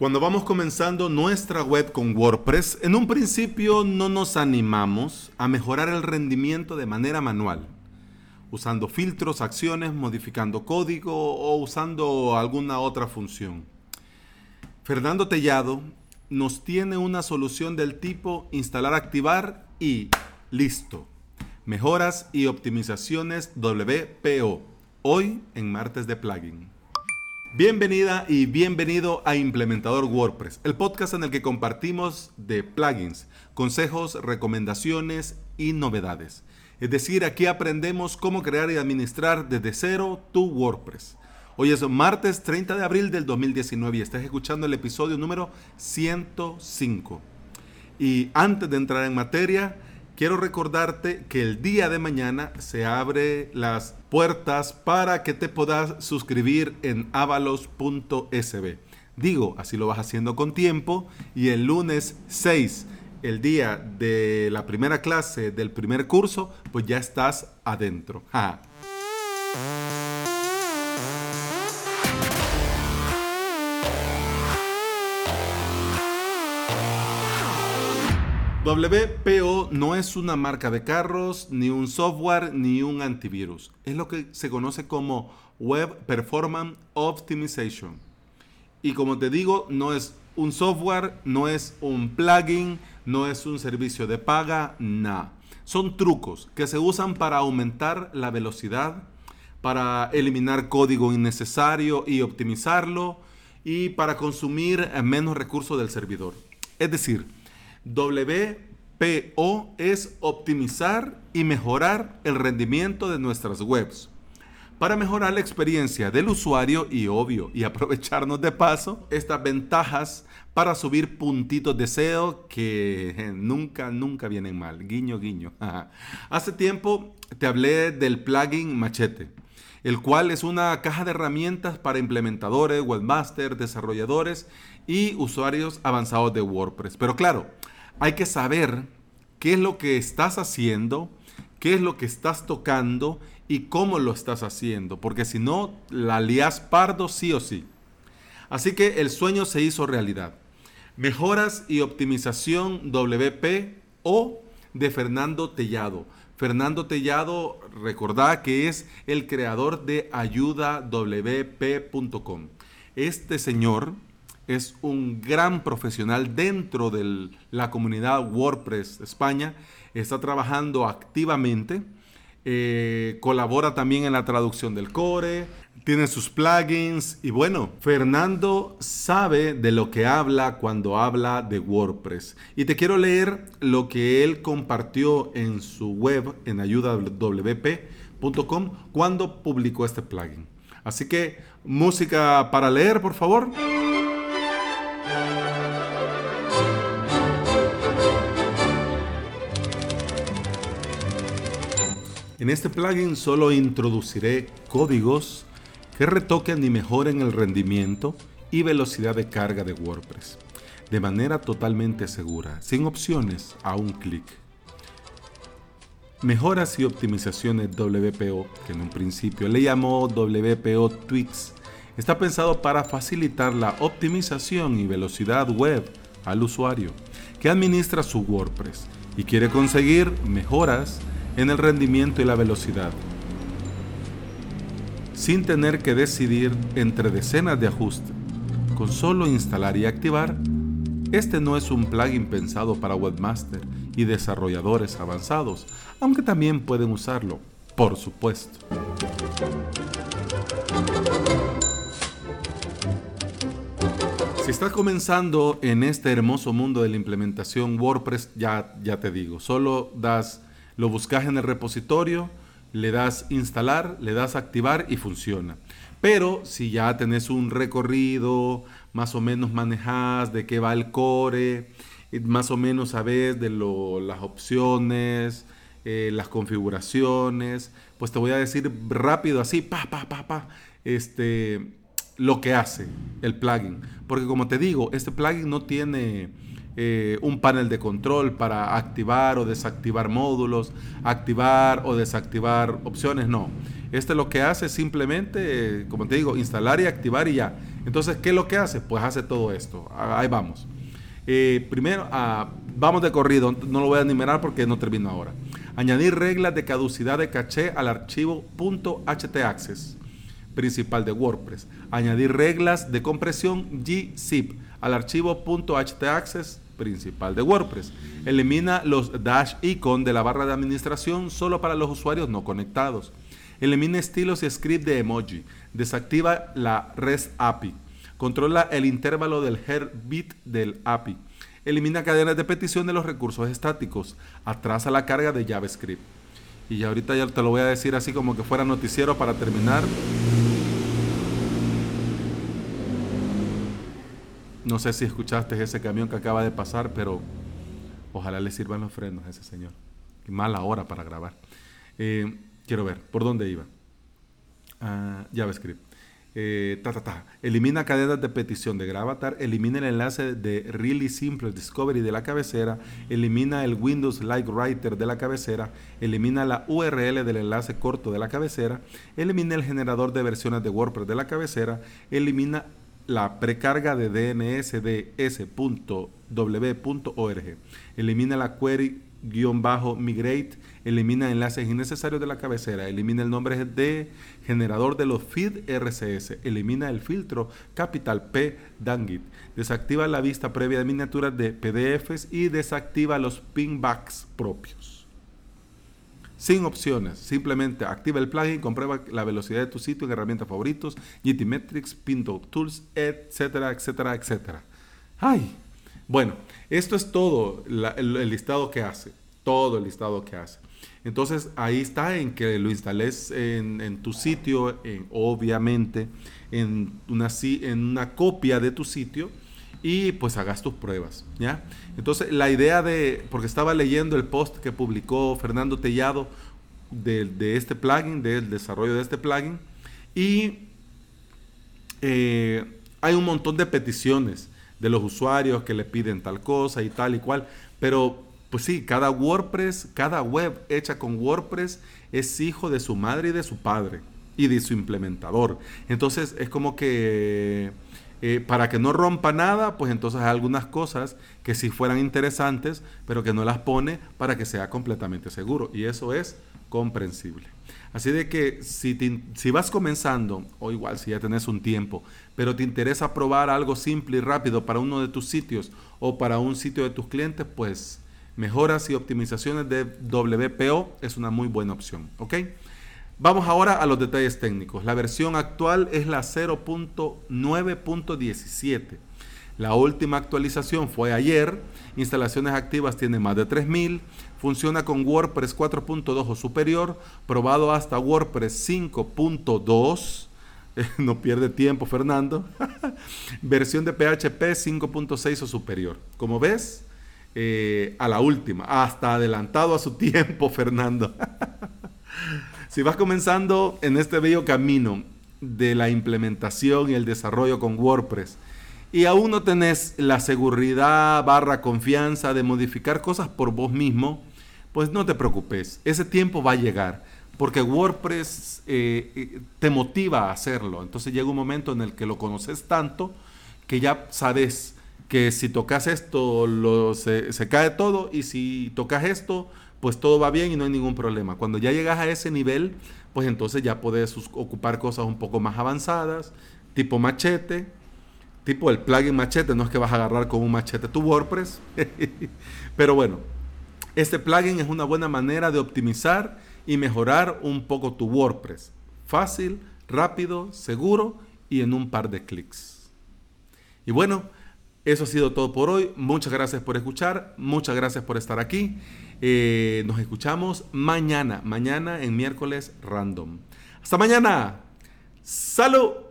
Cuando vamos comenzando nuestra web con WordPress, en un principio no nos animamos a mejorar el rendimiento de manera manual, usando filtros, acciones, modificando código o usando alguna otra función. Fernando Tellado nos tiene una solución del tipo instalar, activar y listo. Mejoras y optimizaciones WPO. Hoy en martes de plugin. Bienvenida y bienvenido a Implementador WordPress, el podcast en el que compartimos de plugins, consejos, recomendaciones y novedades. Es decir, aquí aprendemos cómo crear y administrar desde cero tu WordPress. Hoy es martes 30 de abril del 2019 y estás escuchando el episodio número 105. Y antes de entrar en materia, quiero recordarte que el día de mañana se abre las puertas para que te puedas suscribir en avalos.sb. Digo, así lo vas haciendo con tiempo y el lunes 6, el día de la primera clase del primer curso, pues ya estás adentro. WPO no es una marca de carros, ni un software, ni un antivirus. Es lo que se conoce como Web Performance Optimization. Y como te digo, no es un software, no es un plugin, no es un servicio de paga, nada. Son trucos que se usan para aumentar la velocidad, para eliminar código innecesario y optimizarlo, y para consumir menos recursos del servidor. Es decir, WPO es optimizar y mejorar el rendimiento de nuestras webs. Para mejorar la experiencia del usuario y obvio, y aprovecharnos de paso, estas ventajas para subir puntitos de SEO que nunca, nunca vienen mal. Guiño, guiño. Hace tiempo te hablé del plugin Machete, el cual es una caja de herramientas para implementadores, webmasters, desarrolladores y usuarios avanzados de WordPress. Pero claro, hay que saber qué es lo que estás haciendo, qué es lo que estás tocando y cómo lo estás haciendo, porque si no, la lías pardo sí o sí. Así que el sueño se hizo realidad. Mejoras y optimización WP o de Fernando Tellado. Fernando Tellado, recordá que es el creador de ayudawp.com. Este señor es un gran profesional dentro de la comunidad WordPress España, está trabajando activamente, eh, colabora también en la traducción del core, tiene sus plugins y bueno, Fernando sabe de lo que habla cuando habla de WordPress. Y te quiero leer lo que él compartió en su web en ayudawp.com cuando publicó este plugin. Así que música para leer, por favor. En este plugin solo introduciré códigos que retoquen y mejoren el rendimiento y velocidad de carga de WordPress de manera totalmente segura, sin opciones a un clic. Mejoras y optimizaciones WPO, que en un principio le llamó WPO Tweaks, está pensado para facilitar la optimización y velocidad web al usuario que administra su WordPress y quiere conseguir mejoras en el rendimiento y la velocidad, sin tener que decidir entre decenas de ajustes. Con solo instalar y activar, este no es un plugin pensado para webmaster y desarrolladores avanzados, aunque también pueden usarlo, por supuesto. Si estás comenzando en este hermoso mundo de la implementación WordPress, ya, ya te digo, solo das lo buscas en el repositorio, le das instalar, le das activar y funciona. Pero si ya tenés un recorrido, más o menos manejas de qué va el core, más o menos sabes de las opciones, eh, las configuraciones, pues te voy a decir rápido así, pa, pa, pa, pa, este, lo que hace el plugin. Porque como te digo, este plugin no tiene eh, un panel de control para activar o desactivar módulos, activar o desactivar opciones, no. Este lo que hace es simplemente, como te digo, instalar y activar y ya. Entonces, ¿qué es lo que hace? Pues hace todo esto. Ahí vamos. Eh, primero, ah, vamos de corrido, no lo voy a enumerar porque no termino ahora. Añadir reglas de caducidad de caché al archivo .htaccess principal de WordPress. Añadir reglas de compresión gzip al archivo .htaccess principal de WordPress. Elimina los dash icon de la barra de administración solo para los usuarios no conectados. Elimina estilos y script de emoji. Desactiva la REST API. Controla el intervalo del heartbeat del API. Elimina cadenas de petición de los recursos estáticos. Atrasa la carga de JavaScript. Y ahorita ya te lo voy a decir así como que fuera noticiero para terminar. No sé si escuchaste ese camión que acaba de pasar, pero ojalá le sirvan los frenos a ese señor. Mala hora para grabar. Eh, quiero ver, ¿por dónde iba? Ah, JavaScript. Eh, elimina cadenas de petición de Gravatar, elimina el enlace de Really Simple Discovery de la cabecera, elimina el Windows Light Writer de la cabecera, elimina la URL del enlace corto de la cabecera, elimina el generador de versiones de WordPress de la cabecera, elimina la precarga de DNS de s.w.org. Elimina la query-migrate, elimina enlaces innecesarios de la cabecera, elimina el nombre de generador de los feed RCS, elimina el filtro capital P Dangit, desactiva la vista previa de miniaturas de PDFs y desactiva los pingbacks propios sin opciones. Simplemente activa el plugin, comprueba la velocidad de tu sitio en herramientas favoritos, GTmetrix, Pinto Tools, etcétera, etcétera, etcétera. Ay, bueno, esto es todo el, listado que hace. Todo el listado que hace. Entonces ahí está en que lo instales en, tu sitio, obviamente en una, en una copia de tu sitio y pues hagas tus pruebas, ¿ya? Entonces, la idea de, porque estaba leyendo el post que publicó Fernando Tellado de, este plugin, del desarrollo de este plugin, y eh, hay un montón de peticiones de los usuarios que le piden tal cosa y tal y cual, pero pues sí, cada WordPress, cada web hecha con WordPress es hijo de su madre y de su padre y de su implementador. Entonces es como que eh, para que no rompa nada, pues entonces hay algunas cosas que sí fueran interesantes, pero que no las pone para que sea completamente seguro. Y eso es comprensible. Así de que si, si vas comenzando, o igual si ya tenés un tiempo, pero te interesa probar algo simple y rápido para uno de tus sitios o para un sitio de tus clientes, pues mejoras y optimizaciones de WPO es una muy buena opción. ¿Ok? Vamos ahora a los detalles técnicos. La versión actual es la 0.9.17. La última actualización fue ayer. Instalaciones activas tiene más de 3000. Funciona con WordPress 4.2 o superior. Probado hasta WordPress 5.2. no pierde tiempo, Fernando. Versión de PHP 5.6 o superior. Como ves, eh, a la última. Hasta adelantado a su tiempo, Fernando. Si vas comenzando en este bello camino de la implementación y el desarrollo con WordPress y aún no tenés la seguridad barra confianza de modificar cosas por vos mismo, pues no te preocupes, ese tiempo va a llegar porque WordPress eh, eh, te motiva a hacerlo. Entonces llega un momento en el que lo conoces tanto que ya sabes que si tocas esto se, se, cae todo y si tocas esto pues todo va bien y no hay ningún problema. Cuando ya llegas a ese nivel, pues entonces ya puedes ocupar cosas un poco más avanzadas, tipo machete, tipo el plugin machete, no es que vas a agarrar con un machete tu WordPress, pero bueno, este plugin es una buena manera de optimizar y mejorar un poco tu WordPress. Fácil, rápido, seguro y en un par de clics. Y bueno, eso ha sido todo por hoy. Muchas gracias por escuchar, muchas gracias por estar aquí. Eh, nos escuchamos mañana, mañana en miércoles random. Hasta mañana. Salud.